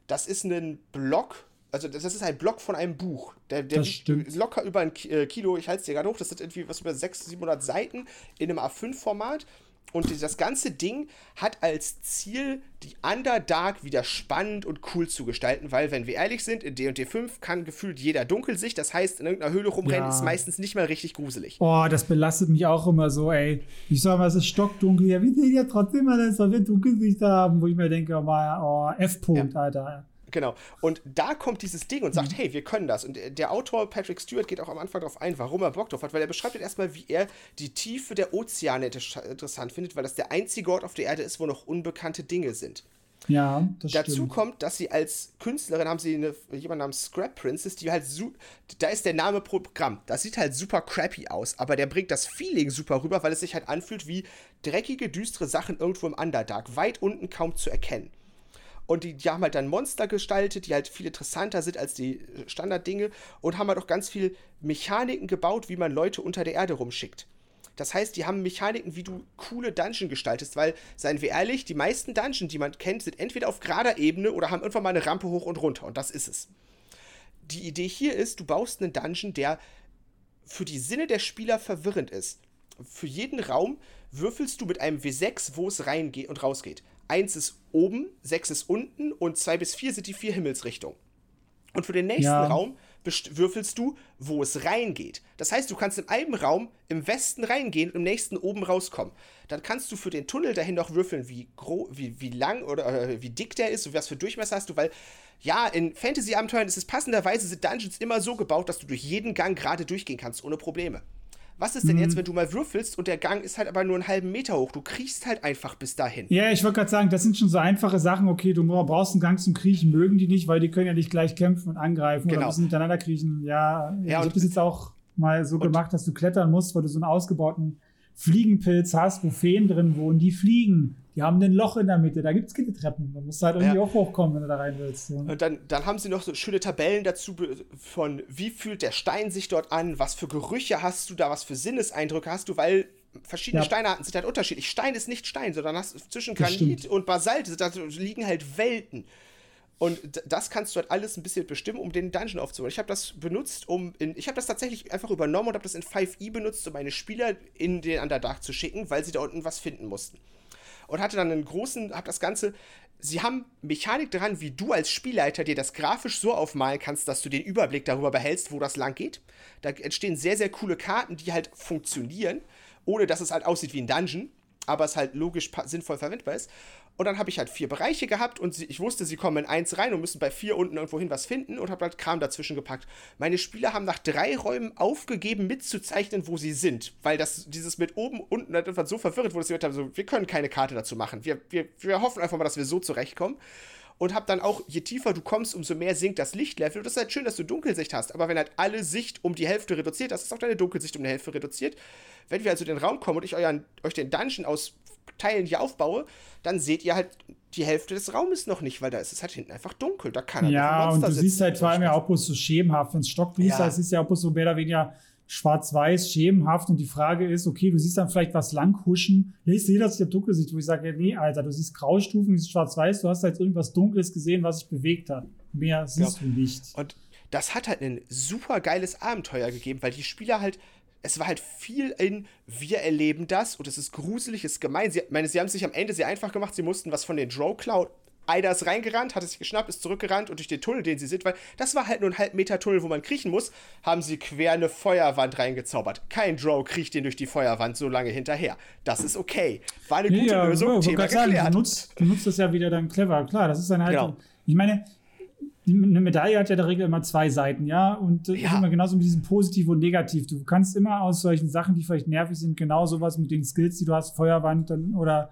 Das ist ein Block, also das ist ein Block von einem Buch. Der, der locker über ein äh, Kilo, ich halte es dir gerade hoch, das sind irgendwie was über 600, 700 Seiten in einem A5-Format. Und das ganze Ding hat als Ziel, die Underdark wieder spannend und cool zu gestalten, weil, wenn wir ehrlich sind, in D&D 5 kann gefühlt jeder Dunkelsicht, das heißt, in irgendeiner Höhle rumrennen ja. ist meistens nicht mal richtig gruselig. Oh, das belastet mich auch immer so, ey. Ich sag mal, es ist stockdunkel, ja, wir sehen ja trotzdem mal, dass wir Dunkelsicht haben, wo ich mir denke, oh, F-Punkt, ja. Alter. Genau. Und da kommt dieses Ding und sagt, mhm. hey, wir können das. Und der Autor Patrick Stewart geht auch am Anfang darauf ein, warum er Bock drauf hat, weil er beschreibt dann erstmal, wie er die Tiefe der Ozeane interessant findet, weil das der einzige Ort auf der Erde ist, wo noch unbekannte Dinge sind. Ja, das Dazu stimmt. kommt, dass sie als Künstlerin haben sie eine, jemanden namens Scrap Princess, die halt su da ist der Name Programm. Das sieht halt super crappy aus, aber der bringt das Feeling super rüber, weil es sich halt anfühlt wie dreckige, düstere Sachen irgendwo im Underdark, weit unten kaum zu erkennen. Und die, die haben halt dann Monster gestaltet, die halt viel interessanter sind als die Standarddinge und haben halt auch ganz viel Mechaniken gebaut, wie man Leute unter der Erde rumschickt. Das heißt, die haben Mechaniken, wie du coole Dungeon gestaltest, weil, seien wir ehrlich, die meisten Dungeon, die man kennt, sind entweder auf gerader Ebene oder haben irgendwann mal eine Rampe hoch und runter. Und das ist es. Die Idee hier ist, du baust einen Dungeon, der für die Sinne der Spieler verwirrend ist. Für jeden Raum würfelst du mit einem W6, wo es reingeht und rausgeht. 1 ist oben, 6 ist unten und 2 bis 4 sind die vier Himmelsrichtungen. Und für den nächsten ja. Raum würfelst du, wo es reingeht. Das heißt, du kannst in einem Raum im Westen reingehen und im nächsten oben rauskommen. Dann kannst du für den Tunnel dahin noch würfeln, wie, wie, wie lang oder äh, wie dick der ist und was für Durchmesser hast du, weil ja, in Fantasy-Abenteuern ist es passenderweise sind Dungeons immer so gebaut, dass du durch jeden Gang gerade durchgehen kannst, ohne Probleme. Was ist denn mhm. jetzt, wenn du mal würfelst und der Gang ist halt aber nur einen halben Meter hoch? Du kriechst halt einfach bis dahin. Ja, ich wollte gerade sagen, das sind schon so einfache Sachen. Okay, du brauchst einen Gang zum Kriechen, mögen die nicht, weil die können ja nicht gleich kämpfen und angreifen genau. oder müssen miteinander kriechen. Ja, ja ich habe das jetzt auch mal so gemacht, dass du klettern musst, weil du so einen ausgebauten Fliegenpilz hast, wo Feen drin wohnen, die fliegen. Die haben ein Loch in der Mitte, da gibt es keine Treppen. Da musst du halt irgendwie ja. auch hochkommen, wenn du da rein willst. So. Und dann, dann haben sie noch so schöne Tabellen dazu von, wie fühlt der Stein sich dort an, was für Gerüche hast du da, was für Sinneseindrücke hast du, weil verschiedene ja. Steinarten sind halt unterschiedlich. Stein ist nicht Stein, sondern hast zwischen Granit und Basalt, da liegen halt Welten. Und das kannst du halt alles ein bisschen bestimmen, um den Dungeon aufzubauen. Ich habe das benutzt, um in, ich habe das tatsächlich einfach übernommen und habe das in 5e benutzt, um meine Spieler in den Underdark zu schicken, weil sie da unten was finden mussten und hatte dann einen großen, hab das Ganze. Sie haben Mechanik dran, wie du als Spielleiter dir das grafisch so aufmalen kannst, dass du den Überblick darüber behältst, wo das lang geht. Da entstehen sehr, sehr coole Karten, die halt funktionieren, ohne dass es halt aussieht wie ein Dungeon, aber es halt logisch sinnvoll verwendbar ist. Und dann habe ich halt vier Bereiche gehabt und sie, ich wusste, sie kommen in eins rein und müssen bei vier unten irgendwohin was finden und habe halt Kram dazwischen gepackt. Meine Spieler haben nach drei Räumen aufgegeben, mitzuzeichnen, wo sie sind, weil das dieses mit oben, unten halt einfach so verwirrt wurde, dass sie gesagt haben, so, wir können keine Karte dazu machen. Wir, wir, wir hoffen einfach mal, dass wir so zurechtkommen. und habe dann auch, je tiefer du kommst, umso mehr sinkt das Lichtlevel. Und das ist halt schön, dass du Dunkelsicht hast. Aber wenn halt alle Sicht um die Hälfte reduziert hast, ist auch deine Dunkelsicht um die Hälfte reduziert. Wenn wir also in den Raum kommen und ich euren, euch den Dungeon aus Teilen hier aufbaue, dann seht ihr halt die Hälfte des Raumes noch nicht, weil da ist es halt hinten einfach dunkel. Da kann halt Ja, und du siehst halt vor allem ja auch bloß so schemenhaft. Wenn es stockduster ja. ist, ist ja auch bloß so mehr oder weniger schwarz-weiß, schemenhaft. Und die Frage ist, okay, du siehst dann vielleicht was langhuschen. Ja, ich sehe das hier dunkel sieht, wo ich sage, nee, Alter, du siehst Graustufen, du siehst schwarz-weiß, du hast halt irgendwas Dunkles gesehen, was sich bewegt hat. Mehr siehst ja. du nicht. Und das hat halt ein super geiles Abenteuer gegeben, weil die Spieler halt es war halt viel in, wir erleben das und es ist gruselig, es ist gemein. Sie, meine, sie haben es sich am Ende sehr einfach gemacht. Sie mussten was von den Drow klauen. Ida ist reingerannt, hat es sich geschnappt, ist zurückgerannt und durch den Tunnel, den sie sind, weil das war halt nur ein halb Meter Tunnel, wo man kriechen muss, haben sie quer eine Feuerwand reingezaubert. Kein Drow kriecht den durch die Feuerwand so lange hinterher. Das ist okay. War eine gute ja, Lösung. Ja, Thema geklärt. Sagen, du, nutzt, du nutzt das ja wieder dann clever. Klar, das ist dann halt. Genau. Ich meine, eine Medaille hat ja in der Regel immer zwei Seiten, ja. Und äh, ja. immer genauso mit diesem Positiv und Negativ. Du kannst immer aus solchen Sachen, die vielleicht nervig sind, genau sowas mit den Skills, die du hast, Feuerwand dann, oder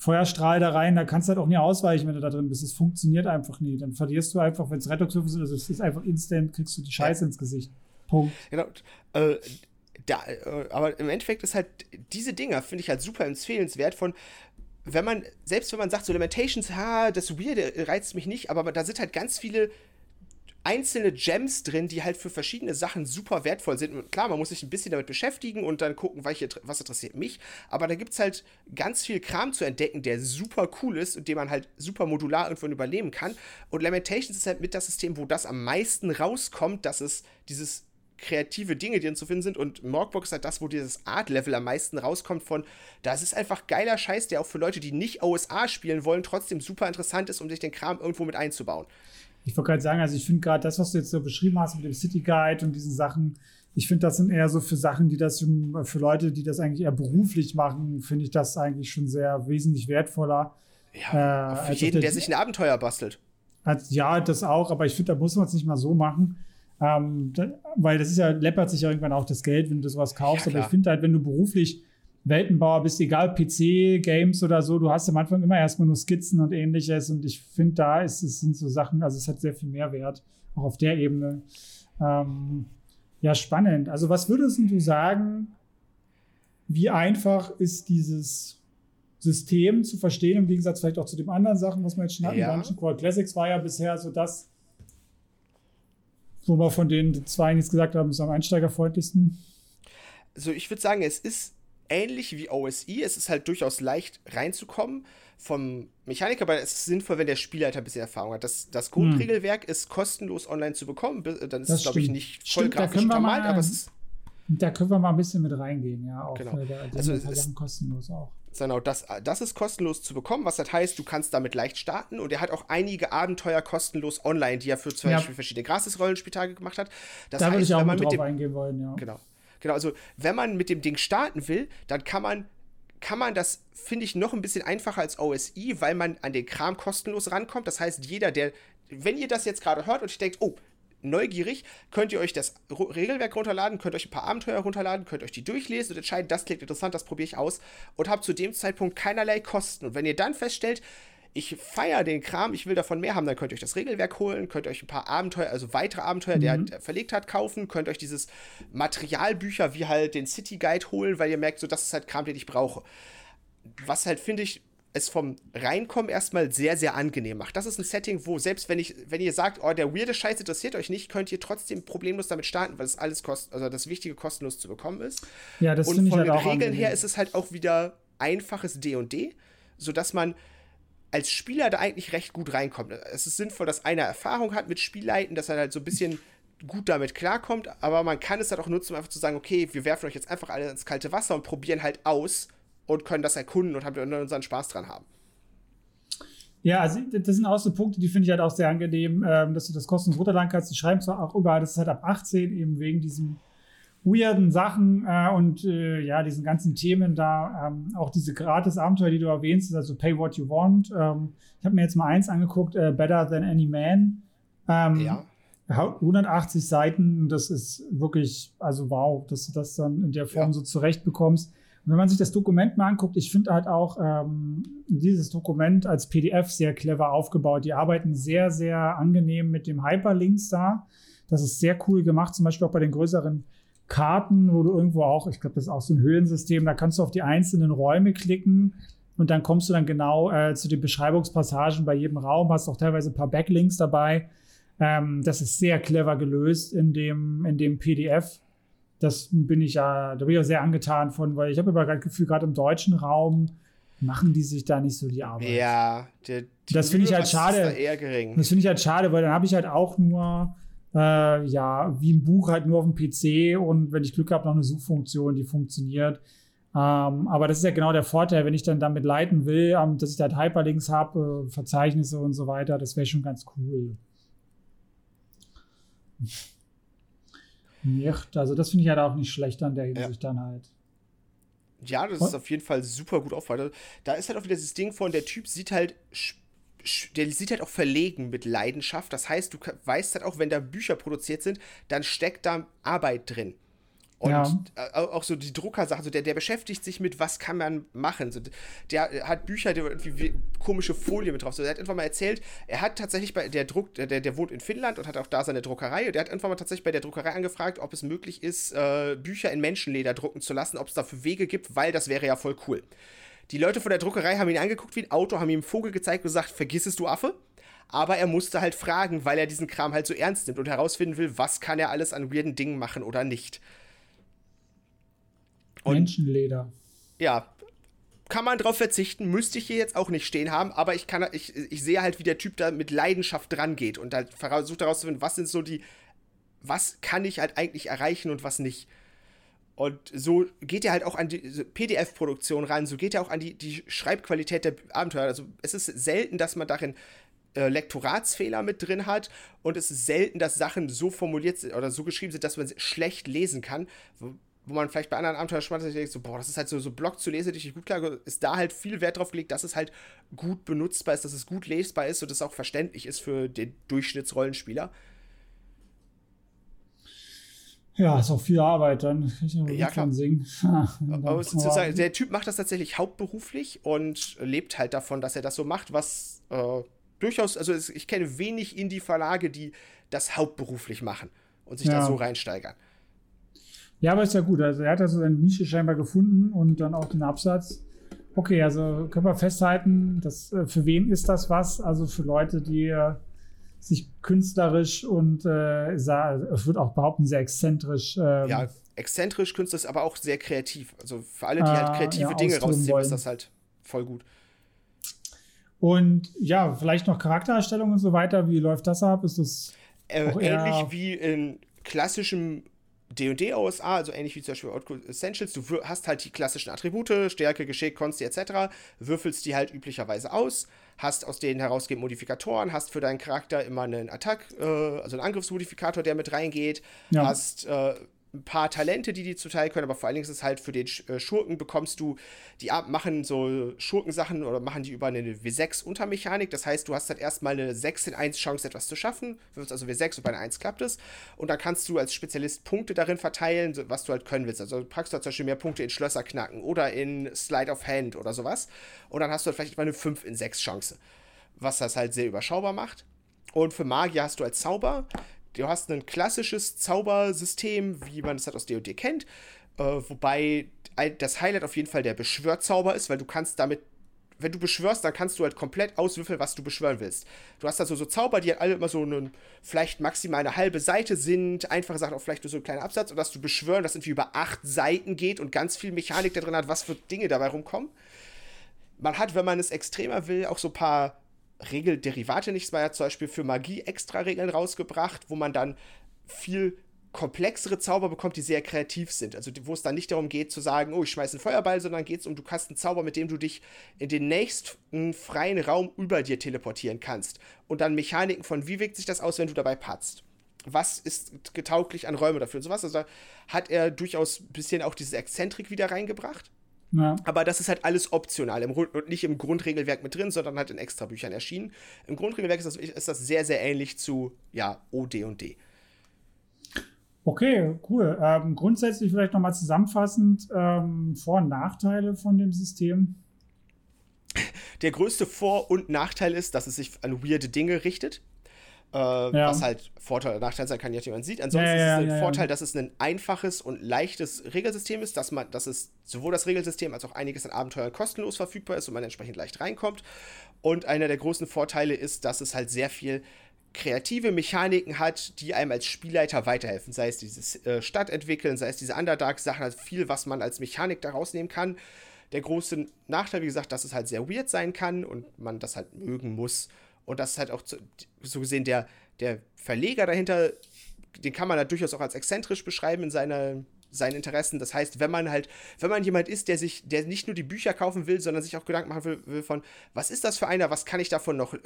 Feuerstrahl da rein, da kannst du halt auch nie ausweichen, wenn du da drin bist. Es funktioniert einfach nie. Dann verlierst du einfach, wenn es Rettungswürfe sind, also es ist einfach instant, kriegst du die Scheiße ja. ins Gesicht. Punkt. Genau. Äh, da, äh, aber im Endeffekt ist halt, diese Dinger finde ich halt super empfehlenswert von, wenn man, selbst wenn man sagt, so Lamentations, ha, das Weirde reizt mich nicht, aber da sind halt ganz viele einzelne Gems drin, die halt für verschiedene Sachen super wertvoll sind. Und klar, man muss sich ein bisschen damit beschäftigen und dann gucken, welche, was interessiert mich. Aber da gibt es halt ganz viel Kram zu entdecken, der super cool ist und den man halt super modular irgendwann übernehmen kann. Und Lamentations ist halt mit das System, wo das am meisten rauskommt, dass es dieses kreative Dinge, die dann zu finden sind. Und Morgbox ist halt das, wo dieses Art-Level am meisten rauskommt von, das ist einfach geiler Scheiß, der auch für Leute, die nicht OSA spielen wollen, trotzdem super interessant ist, um sich den Kram irgendwo mit einzubauen. Ich wollte gerade sagen, also ich finde gerade das, was du jetzt so beschrieben hast mit dem City Guide und diesen Sachen, ich finde, das sind eher so für Sachen, die das für Leute, die das eigentlich eher beruflich machen, finde ich das eigentlich schon sehr wesentlich wertvoller. Ja, äh, für jeden, der, der, sich ein Abenteuer bastelt. Als, ja, das auch, aber ich finde, da muss man es nicht mal so machen. Ähm, da, weil das ist ja, läppert sich ja irgendwann auch das Geld, wenn du sowas kaufst. Ja, aber ich finde halt, wenn du beruflich Weltenbauer bist, egal PC, Games oder so, du hast am Anfang immer erstmal nur Skizzen und ähnliches. Und ich finde, da ist es sind so Sachen, also es hat sehr viel Mehrwert, auch auf der Ebene. Ähm, ja, spannend. Also, was würdest du sagen, wie einfach ist dieses System zu verstehen, im Gegensatz vielleicht auch zu den anderen Sachen, was wir jetzt schon hatten? Ja. Dungeon Crawl Classics war ja bisher so das, wo wir von den zwei jetzt gesagt haben, ist am einsteigerfreundlichsten. Also ich würde sagen, es ist ähnlich wie OSI. Es ist halt durchaus leicht reinzukommen vom Mechaniker, aber es ist sinnvoll, wenn der Spielleiter ein bisschen Erfahrung hat. Das, das Grundregelwerk hm. ist kostenlos online zu bekommen. Dann ist das es, glaube ich, nicht voll stimmt, grafisch untermalt, aber es ist. Da können wir mal ein bisschen mit reingehen, ja. Auch genau. Da, also es ist kostenlos auch. Genau, das, das ist kostenlos zu bekommen, was das heißt, du kannst damit leicht starten und er hat auch einige Abenteuer kostenlos online, die er für zum ja. Beispiel verschiedene Gratis-Rollenspieltage gemacht hat. Das da heißt, würde ich auch mit drauf dem, eingehen wollen, ja. Genau. Genau, also wenn man mit dem Ding starten will, dann kann man kann man das, finde ich, noch ein bisschen einfacher als OSI, weil man an den Kram kostenlos rankommt. Das heißt, jeder, der, wenn ihr das jetzt gerade hört und ich denkt, oh, neugierig, könnt ihr euch das Regelwerk runterladen, könnt euch ein paar Abenteuer runterladen, könnt euch die durchlesen und entscheiden, das klingt interessant, das probiere ich aus und habt zu dem Zeitpunkt keinerlei Kosten. Und wenn ihr dann feststellt, ich feiere den Kram, ich will davon mehr haben, dann könnt ihr euch das Regelwerk holen, könnt euch ein paar Abenteuer, also weitere Abenteuer, mhm. der halt verlegt hat, kaufen, könnt euch dieses Materialbücher wie halt den City Guide holen, weil ihr merkt, so das ist halt Kram, den ich brauche. Was halt, finde ich, es vom Reinkommen erstmal sehr, sehr angenehm macht. Das ist ein Setting, wo selbst wenn ich, wenn ihr sagt, oh, der weirde Scheiß interessiert euch nicht, könnt ihr trotzdem problemlos damit starten, weil es alles kost, also das Wichtige kostenlos zu bekommen ist. Ja, das Und von halt den Regeln angenehm. her ist es halt auch wieder einfaches D&D, sodass man als Spieler da eigentlich recht gut reinkommt. Es ist sinnvoll, dass einer Erfahrung hat mit Spielleiten, dass er halt so ein bisschen gut damit klarkommt, aber man kann es halt auch nutzen, um einfach zu sagen, okay, wir werfen euch jetzt einfach alle ins kalte Wasser und probieren halt aus und können das erkunden und haben unseren Spaß dran haben. Ja, also das sind auch so Punkte, die finde ich halt auch sehr angenehm, ähm, dass du das kostenlos runterladen kannst. Die schreiben zwar auch überall, das ist halt ab 18, eben wegen diesem weirden Sachen äh, und äh, ja, diesen ganzen Themen da, ähm, auch diese Gratis-Abenteuer, die du erwähnst, also Pay What You Want. Ähm, ich habe mir jetzt mal eins angeguckt, äh, Better Than Any Man. Ähm, ja. 180 Seiten, das ist wirklich, also wow, dass du das dann in der Form ja. so zurecht bekommst. Wenn man sich das Dokument mal anguckt, ich finde halt auch ähm, dieses Dokument als PDF sehr clever aufgebaut. Die arbeiten sehr, sehr angenehm mit dem Hyperlinks da. Das ist sehr cool gemacht, zum Beispiel auch bei den größeren Karten, wo du irgendwo auch, ich glaube, das ist auch so ein Höhlensystem, da kannst du auf die einzelnen Räume klicken und dann kommst du dann genau äh, zu den Beschreibungspassagen bei jedem Raum, hast auch teilweise ein paar Backlinks dabei. Ähm, das ist sehr clever gelöst in dem, in dem PDF. Das bin ich ja, da bin ich auch sehr angetan von, weil ich habe aber das Gefühl, gerade im deutschen Raum machen die sich da nicht so die Arbeit. Ja, der, das finde ich halt schade. Da. Das finde ich halt schade, weil dann habe ich halt auch nur äh, ja, wie ein Buch halt nur auf dem PC und wenn ich Glück habe, noch eine Suchfunktion, die funktioniert. Ähm, aber das ist ja genau der Vorteil, wenn ich dann damit leiten will, ähm, dass ich da halt Hyperlinks habe, äh, Verzeichnisse und so weiter, das wäre schon ganz cool. Nicht. Also das finde ich halt auch nicht schlecht an der Hinsicht ja. dann halt. Ja, das ist auf jeden Fall super gut aufgearbeitet. Da ist halt auch wieder das Ding von, der Typ sieht halt der sieht halt auch verlegen mit Leidenschaft. Das heißt, du weißt halt auch, wenn da Bücher produziert sind, dann steckt da Arbeit drin. Und ja. auch so die Druckersachen, so der, der beschäftigt sich mit, was kann man machen. So, der hat Bücher, der irgendwie komische Folie mit drauf. So, der hat einfach mal erzählt, er hat tatsächlich bei der Druck, der, der wohnt in Finnland und hat auch da seine Druckerei. Und der hat einfach mal tatsächlich bei der Druckerei angefragt, ob es möglich ist, äh, Bücher in Menschenleder drucken zu lassen, ob es dafür Wege gibt, weil das wäre ja voll cool. Die Leute von der Druckerei haben ihn angeguckt wie ein Auto, haben ihm einen Vogel gezeigt und gesagt, vergiss es, du Affe. Aber er musste halt fragen, weil er diesen Kram halt so ernst nimmt und herausfinden will, was kann er alles an weirden Dingen machen oder nicht. Und, Menschenleder. Ja, kann man drauf verzichten, müsste ich hier jetzt auch nicht stehen haben, aber ich kann, ich, ich sehe halt, wie der Typ da mit Leidenschaft dran geht und halt versucht herauszufinden, was sind so die, was kann ich halt eigentlich erreichen und was nicht. Und so geht er halt auch an die PDF-Produktion ran, so geht er auch an die, die Schreibqualität der Abenteuer. Also es ist selten, dass man darin äh, Lektoratsfehler mit drin hat und es ist selten, dass Sachen so formuliert sind oder so geschrieben sind, dass man sie schlecht lesen kann. Wo, man vielleicht bei anderen Abenteuern schon mal denkt, so, boah, das ist halt so, so Block zu lesen, richtig gut klar, ist da halt viel Wert drauf gelegt, dass es halt gut benutzbar ist, dass es gut lesbar ist und es auch verständlich ist für den Durchschnittsrollenspieler. Ja, ist auch viel Arbeit, dann kann ich ja, klar. singen. Aber sozusagen, der Typ macht das tatsächlich hauptberuflich und lebt halt davon, dass er das so macht, was äh, durchaus, also ich kenne wenig Indie-Verlage, die das hauptberuflich machen und sich ja. da so reinsteigern. Ja, aber ist ja gut. Also er hat also seine Nische scheinbar gefunden und dann auch den Absatz. Okay, also können wir festhalten, dass, äh, für wen ist das was? Also für Leute, die äh, sich künstlerisch und äh, ich würde auch behaupten, sehr exzentrisch. Ähm, ja, exzentrisch, künstlerisch, aber auch sehr kreativ. Also für alle, die halt ah, kreative ja, Dinge rausziehen, wollen. ist das halt voll gut. Und ja, vielleicht noch Charaktererstellung und so weiter. Wie läuft das ab? Ist das äh, ähnlich wie in klassischem D&D OSA, also ähnlich wie zum Beispiel Outcode Essentials, du hast halt die klassischen Attribute, Stärke, Geschick, Konsti etc., würfelst die halt üblicherweise aus, hast aus denen herausgehend Modifikatoren, hast für deinen Charakter immer einen Attack, äh, also einen Angriffsmodifikator, der mit reingeht, ja. hast äh, ein paar Talente, die die zuteil können, aber vor allen Dingen ist es halt für den äh, Schurken bekommst du, die machen so Schurkensachen oder machen die über eine W6 Untermechanik. Das heißt, du hast halt erstmal eine 6 in 1 Chance, etwas zu schaffen. Wirfst also W6 und bei einer 1 klappt es. Und dann kannst du als Spezialist Punkte darin verteilen, was du halt können willst. Also packst du halt zum Beispiel mehr Punkte in Schlösser knacken oder in Slide of Hand oder sowas. Und dann hast du halt vielleicht etwa eine 5 in 6 Chance. Was das halt sehr überschaubar macht. Und für Magier hast du als Zauber du hast ein klassisches Zaubersystem, wie man es halt aus D&D kennt, äh, wobei das Highlight auf jeden Fall der Beschwörzauber ist, weil du kannst damit wenn du beschwörst, dann kannst du halt komplett auswürfeln, was du beschwören willst. Du hast also so Zauber, die halt alle immer so einen, vielleicht maximal eine halbe Seite sind, einfache Sachen auch vielleicht nur so ein kleiner Absatz, und dass du beschwören, das irgendwie über acht Seiten geht und ganz viel Mechanik da drin hat, was für Dinge dabei rumkommen. Man hat, wenn man es extremer will, auch so ein paar Regelderivate nicht. Es war ja zum Beispiel für Magie extra Regeln rausgebracht, wo man dann viel komplexere Zauber bekommt, die sehr kreativ sind. Also wo es dann nicht darum geht zu sagen, oh, ich schmeiße einen Feuerball, sondern geht es um, du hast einen Zauber, mit dem du dich in den nächsten freien Raum über dir teleportieren kannst. Und dann Mechaniken von, wie wirkt sich das aus, wenn du dabei patzt. Was ist getauglich an Räume dafür und sowas. Also da hat er durchaus ein bisschen auch diese Exzentrik wieder reingebracht. Ja. Aber das ist halt alles optional im, und nicht im Grundregelwerk mit drin, sondern halt in extra Büchern erschienen. Im Grundregelwerk ist das, ist das sehr, sehr ähnlich zu ja, OD und D. Okay, cool. Ähm, grundsätzlich vielleicht nochmal zusammenfassend ähm, Vor- und Nachteile von dem System. Der größte Vor- und Nachteil ist, dass es sich an weirde Dinge richtet. Äh, ja. Was halt Vorteil oder Nachteil sein kann, je nachdem man sieht. Ansonsten ja, ja, ist es ein Vorteil, dass es ein einfaches und leichtes Regelsystem ist, dass man, dass es sowohl das Regelsystem als auch einiges an Abenteuern kostenlos verfügbar ist und man entsprechend leicht reinkommt. Und einer der großen Vorteile ist, dass es halt sehr viel kreative Mechaniken hat, die einem als Spielleiter weiterhelfen. Sei es dieses äh, Stadt entwickeln, sei es diese Underdark-Sachen, also viel, was man als Mechanik daraus nehmen kann. Der große Nachteil, wie gesagt, dass es halt sehr weird sein kann und man das halt mögen muss. Und das ist halt auch zu, so gesehen der, der Verleger dahinter, den kann man halt durchaus auch als exzentrisch beschreiben in seiner, seinen Interessen. Das heißt, wenn man halt, wenn man jemand ist, der sich, der nicht nur die Bücher kaufen will, sondern sich auch Gedanken machen will, will von, was ist das für einer, was kann ich davon noch äh,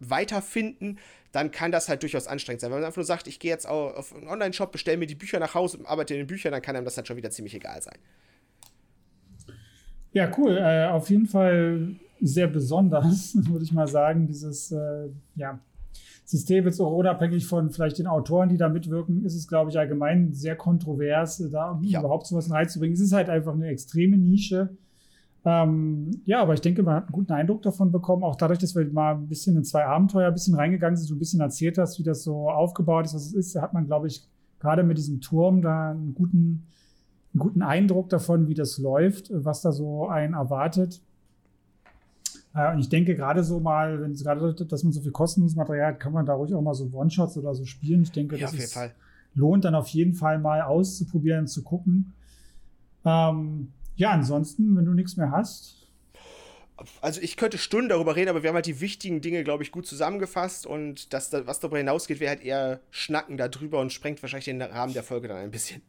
weiterfinden, dann kann das halt durchaus anstrengend sein. Wenn man einfach nur sagt, ich gehe jetzt auf einen Online-Shop, bestelle mir die Bücher nach Hause und arbeite in den Büchern, dann kann einem das halt schon wieder ziemlich egal sein. Ja, cool. Äh, auf jeden Fall sehr besonders, würde ich mal sagen, dieses äh, ja, System jetzt auch unabhängig von vielleicht den Autoren, die da mitwirken, ist es, glaube ich, allgemein sehr kontrovers, da ja. überhaupt sowas reinzubringen. Es ist halt einfach eine extreme Nische. Ähm, ja, aber ich denke, man hat einen guten Eindruck davon bekommen, auch dadurch, dass wir mal ein bisschen in zwei Abenteuer ein bisschen reingegangen sind, so ein bisschen erzählt hast, wie das so aufgebaut ist, was es ist, da hat man, glaube ich, gerade mit diesem Turm da einen guten, einen guten Eindruck davon, wie das läuft, was da so einen erwartet. Und ich denke, gerade so mal, wenn es gerade, dass man so viel kostenloses Material hat, kann man da ruhig auch mal so One-Shots oder so spielen. Ich denke, ja, das ist, lohnt dann auf jeden Fall mal auszuprobieren, zu gucken. Ähm, ja, ansonsten, wenn du nichts mehr hast. Also ich könnte Stunden darüber reden, aber wir haben halt die wichtigen Dinge, glaube ich, gut zusammengefasst und das, was darüber hinausgeht, wäre halt eher Schnacken darüber und sprengt wahrscheinlich den Rahmen der Folge dann ein bisschen.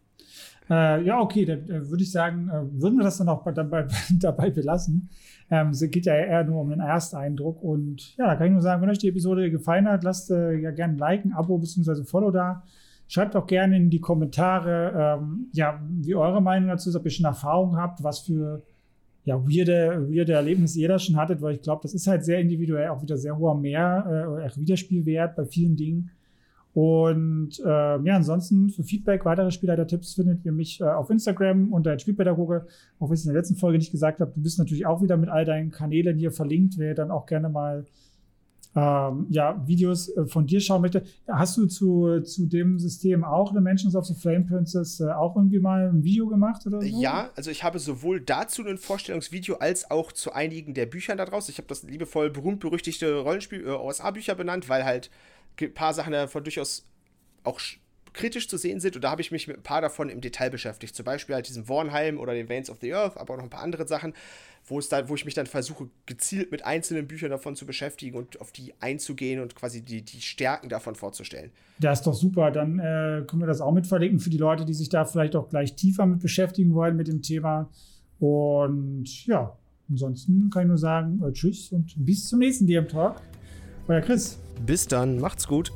Äh, ja, okay, dann äh, würde ich sagen, äh, würden wir das dann auch dabei, dabei belassen. Ähm, es geht ja eher nur um den Ersteindruck und ja, da kann ich nur sagen, wenn euch die Episode gefallen hat, lasst äh, ja gerne ein Like, ein Abo bzw. Follow da. Schreibt auch gerne in die Kommentare, ähm, ja, wie eure Meinung dazu ist, ob ihr schon Erfahrung habt, was für ja, weirde, weirde Erlebnisse ihr da schon hattet, weil ich glaube, das ist halt sehr individuell, auch wieder sehr hoher Mehr, äh, Wiederspielwert bei vielen Dingen. Und äh, ja, ansonsten für Feedback, weitere Spielleiter-Tipps findet ihr mich äh, auf Instagram unter Spielpädagoge. Auch wenn ich es in der letzten Folge nicht gesagt habe, du bist natürlich auch wieder mit all deinen Kanälen hier verlinkt, wer dann auch gerne mal ähm, ja, Videos äh, von dir schauen möchte. Hast du zu, zu dem System auch The Mentions of the Flame Princess äh, auch irgendwie mal ein Video gemacht oder so? Ja, also ich habe sowohl dazu ein Vorstellungsvideo als auch zu einigen der Büchern daraus. Ich habe das liebevoll berühmt-berüchtigte Rollenspiel äh, OSA-Bücher benannt, weil halt ein paar Sachen davon durchaus auch kritisch zu sehen sind. Und da habe ich mich mit ein paar davon im Detail beschäftigt. Zum Beispiel halt diesem Warnheim oder den Veins of the Earth, aber auch noch ein paar andere Sachen, wo es da, wo ich mich dann versuche, gezielt mit einzelnen Büchern davon zu beschäftigen und auf die einzugehen und quasi die, die Stärken davon vorzustellen. Das ist doch super. Dann äh, können wir das auch mit verlinken für die Leute, die sich da vielleicht auch gleich tiefer mit beschäftigen wollen mit dem Thema. Und ja, ansonsten kann ich nur sagen, äh, tschüss und bis zum nächsten DM Talk. Euer Chris. Bis dann, macht's gut.